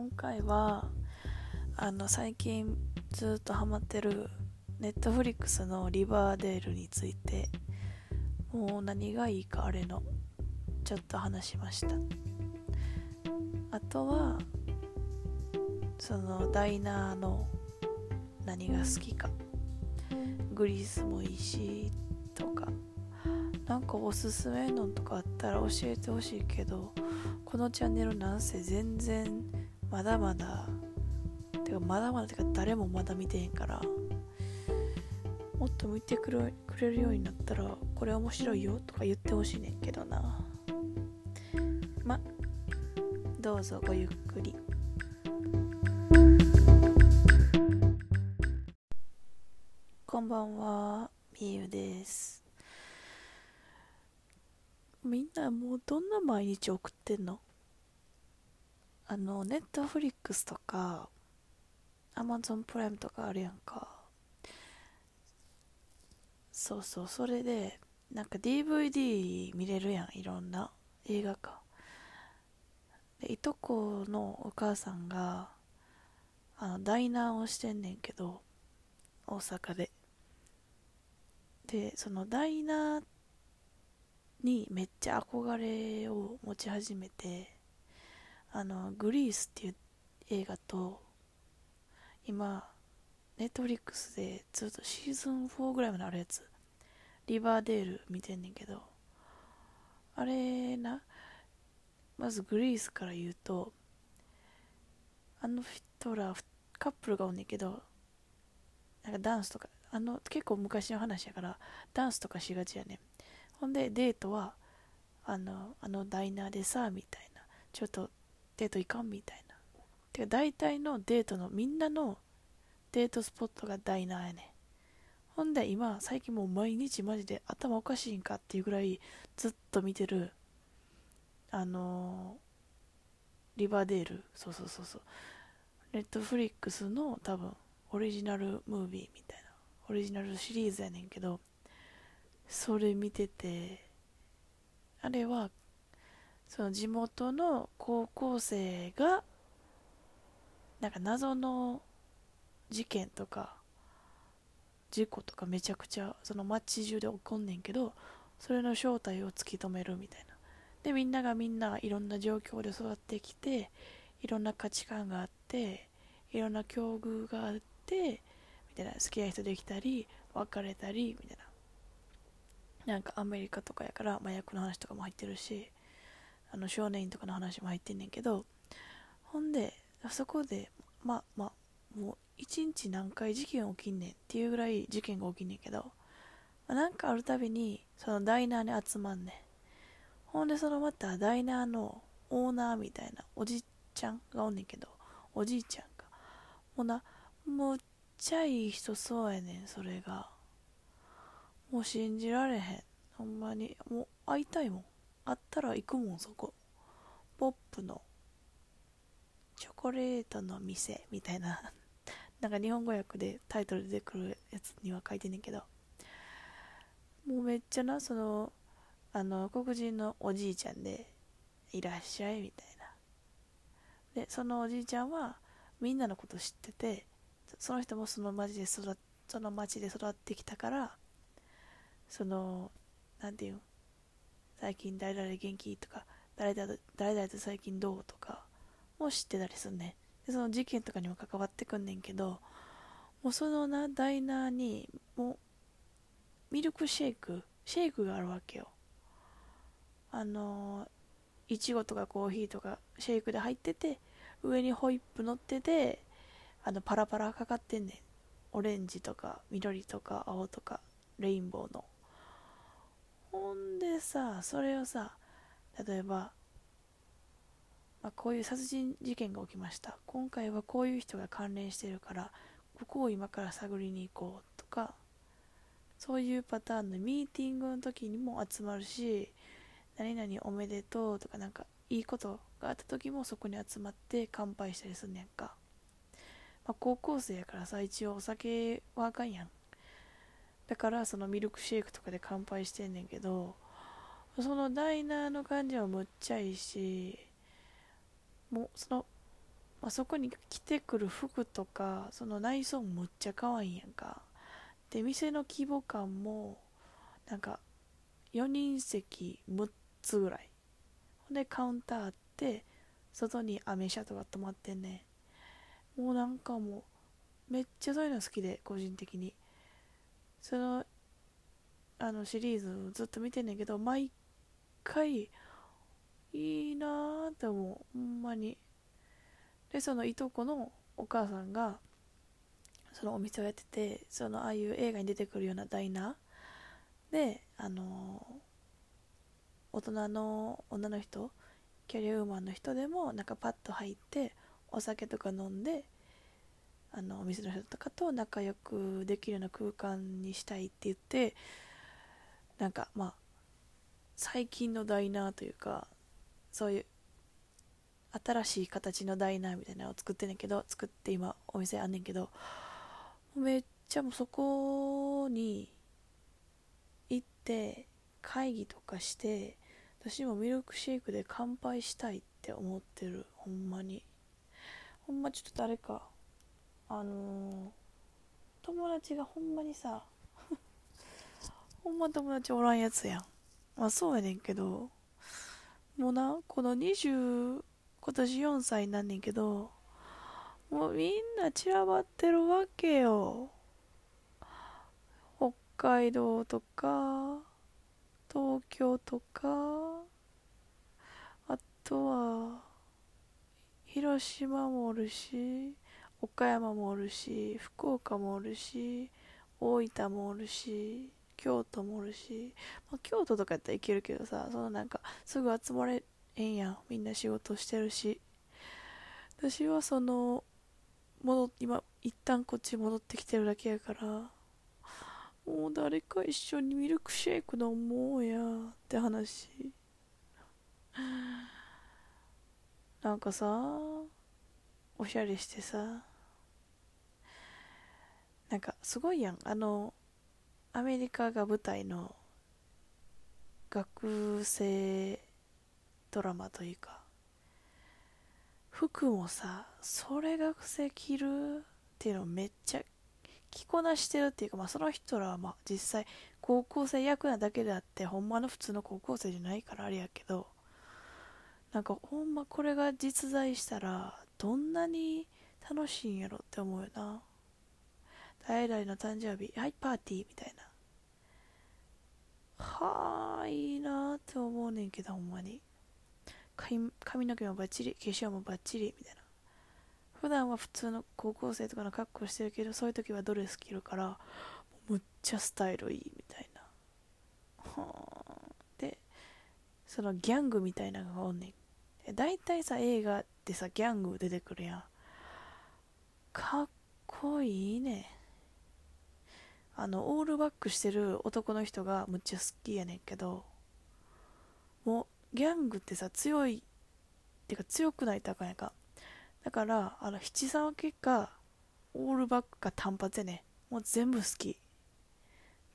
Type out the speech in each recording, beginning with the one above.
今回はあの最近ずっとハマってるネットフリックスのリバーデールについてもう何がいいかあれのちょっと話しました。あとはそのダイナーの何が好きか。グリースもいいしとか。なんかおすすめのとかあったら教えてほしいけどこのチャンネルなんせ全然まだまだ。てかまだまだてか誰もまだ見てへんから。もっと見てくれくれるようになったらこれ面白いよとか言ってほしいねんけどな。まどうぞごゆっくり。こんばんはみゆです。みんなもうどんな毎日送ってんの？あのネットフリックスとかアマゾンプライムとかあるやんか。そうそうそれでなんか DVD 見れるやんいろんな映画かでいとこのお母さんがあのダイナーをしてんねんけど大阪で。でそのダイナーにめっちゃ憧れを持ち始めてあのグリースっていう映画と今ネットフリックスでずっとシーズン4ぐらいまであるやつ。リバーデール見てんねんけど。あれなまずグリースから言うとあの人らカップルがおんねんけどなんかダンスとかあの結構昔の話やからダンスとかしがちやねん。ほんでデートはあのあのダイナーでさみたいな。ちょっとデート行かんみたいな。てか大体のデートのみんなのデートスポットがダイナーやねほんで今最近もう毎日マジで頭おかしいんかっていうぐらいずっと見てるあのー、リバーデール。そうそうそうそう。ネットフリックスの多分オリジナルムービーみたいな。オリジナルシリーズやねんけどそれ見ててあれはその地元の高校生がなんか謎の事件とか事故とかめちゃくちゃその街中で起こんねんけどそれの正体を突き止めるみたいな。でみんながみんないろんな状況で育ってきていろんな価値観があっていろんな境遇があってみたいな。好きな人できたり別れたりみたいな。なんかアメリカとかやから麻薬の話とかも入ってるし。あの少年院とかの話も入ってんねんけどほんでそこでまあまあもう一日何回事件起きんねんっていうぐらい事件が起きんねんけど、まあ、なんかあるたびにそのダイナーに集まんねん。ほんでそのまたダイナーのオーナーみたいなおじちゃんがおんねんけどおじいちゃんがもうなむっちゃいい人そうやねんそれが。もう信じられへん。ほんまに。もう会いたいもん。会ったら行くもんそこ。ポップのチョコレートの店みたいな。なんか日本語訳でタイトル出てくるやつには書いてんねんけど。もうめっちゃなそのあの黒人のおじいちゃんでいらっしゃいみたいな。でそのおじいちゃんはみんなのこと知っててその人もその町で育その町で育ってきたからそのなんていうん最近誰々元気？とか誰々誰々と最近どう？とかも知ってたりすんねでその事件とかにも関わってくんねんけどもうそのなダイナーにもミルクシェイクシェイクがあるわけよ。あのいちごとかコーヒーとかシェイクで入ってて上にホイップ乗っててあのパラパラかかってんねん。オレンジとか緑とか青とかレインボーの。ほんさそれをさ例えば、まあ、こういう殺人事件が起きました。今回はこういう人が関連してるからここを今から探りに行こうとかそういうパターンのミーティングの時にも集まるし何々おめでとうとかなんかいいことがあった時もそこに集まって乾杯したりすんねんか、まあ、高校生やからさ一応お酒はあかんやん。だからそのミルクシェイクとかで乾杯してんねんけどそのダイナーの感じはむっちゃいいしもうそのまあ、そこに着てくる服とかその内装もむっちゃ可愛いんやんか。で店の規模感もなんか4人席6つぐらい。ほんでカウンターあって外にアメ車とか止まってんねもうなんかもうめっちゃそういうの好きで個人的に。そのあのシリーズずっと見てんねんけど毎回いいなーって思うほんまに。でそのいとこのお母さんがそのお店をやっててそのああいう映画に出てくるようなダイナー。であの大人の女の人キャリアウーマンの人でもなんかパッと入ってお酒とか飲んであのお店の人とかと仲良くできるような空間にしたいって言ってなんかまあ最近のダイナーというかそういう新しい形のダイナーみたいなのを作ってんねんけど作って今お店あんねんけどめっちゃもうそこに行って会議とかして私もミルクシェイクで乾杯したいって思ってる。ほんまに。ほんまちょっと誰かあのー、友達がほんまにさ ほんま友達おらんやつやん。まあそうやねんけどもうなこの20今年4歳なんねんけどもうみんな散らばってるわけよ。北海道とか東京とかあとは広島もおるし岡山もおるし福岡もおるし大分もおるし京都もおるし、まあ、京都とかやったらいけるけどさそのなんかすぐ集まれへんやん。みんな仕事してるし。私はその戻今一旦こっち戻ってきてるだけやからもう誰か一緒にミルクシェイク飲もうやって話。なんかさおしゃれしてさなんかすごいやん。あのアメリカが舞台の学生ドラマというか服もさそれ学生着るっていうのめっちゃ着こなしてるっていうか、まあ、その人らはまあ実際高校生役なだけであってほんまの普通の高校生じゃないからあれやけどなんかほんまこれが実在したらどんなに楽しいんやろって思うよな。誰々の誕生日はいパーティーみたいな。はあいいなって思うねんけどほんまに。髪の毛もバッチリ化粧もバッチリみたいな。普段は普通の高校生とかの格好してるけどそういう時はドレス着るからむっちゃスタイルいいみたいな。はあでそのギャングみたいなのがおんねん。大体さ映画ってさギャング出てくるやん。かっこいいね。あのオールバックしてる男の人がむっちゃ好きやねんけどもうギャングってさ強いってか強くないとあかんやか。だからあの七三分けかオールバックか単発やねもう全部好き。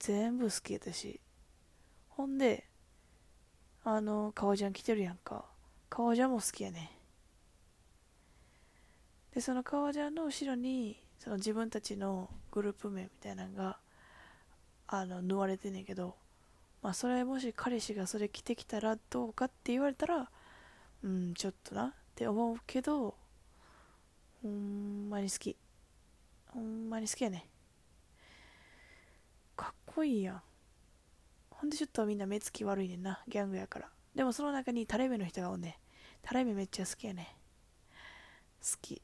全部好き私ほんであの革ジャン着てるやんか。革ジャンも好きやねでその革ジャンの後ろにその自分たちのグループ名みたいなのがあの縫われてんねんけどまあそれもし彼氏がそれ着てきたらどうかって言われたらうんちょっとなって思うけどほんまに好き。ほんまに好きやね。かっこいいやん。ほんでちょっとみんな目つき悪いねんなギャングやから。でもその中にタレ目の人がおんねタレ目めっちゃ好きやね好き。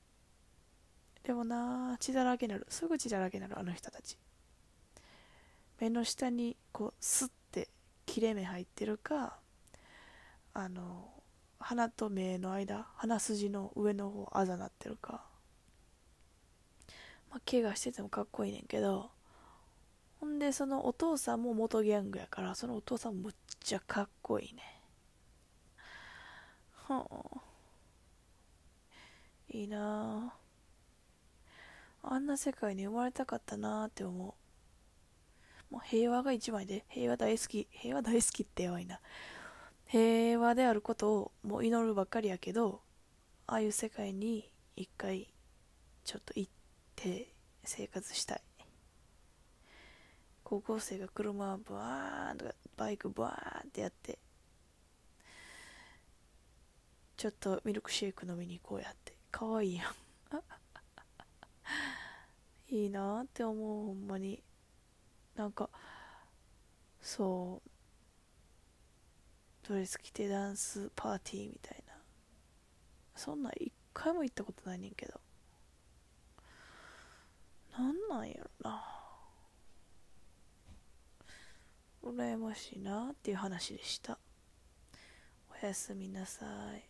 でもな血だらけになる。すぐ血だらけになるあの人たち。目の下にこうスッて切れ目入ってるかあの鼻と目の間鼻筋の上の方あざなってるか。まあ怪我しててもかっこいいねんけどほんでそのお父さんも元ギャングやからそのお父さんむっちゃかっこいいねはあいいなああんな世界に生まれたかったなあって思う。もう平和が一枚で、平和大好き、平和大好きってやばいな。平和であることをもう祈るばっかりやけど、ああいう世界に一回ちょっと行って生活したい。高校生が車ブワーンとかバイクブワーンってやってちょっとミルクシェイク飲みに行こうやって。かわいいやん。いいなって思うほんまに。なんかそうドレス着てダンスパーティーみたいな。そんなん一回も行ったことないねんけど。なんなんやろな。羨ましいなっていう話でした。おやすみなさい。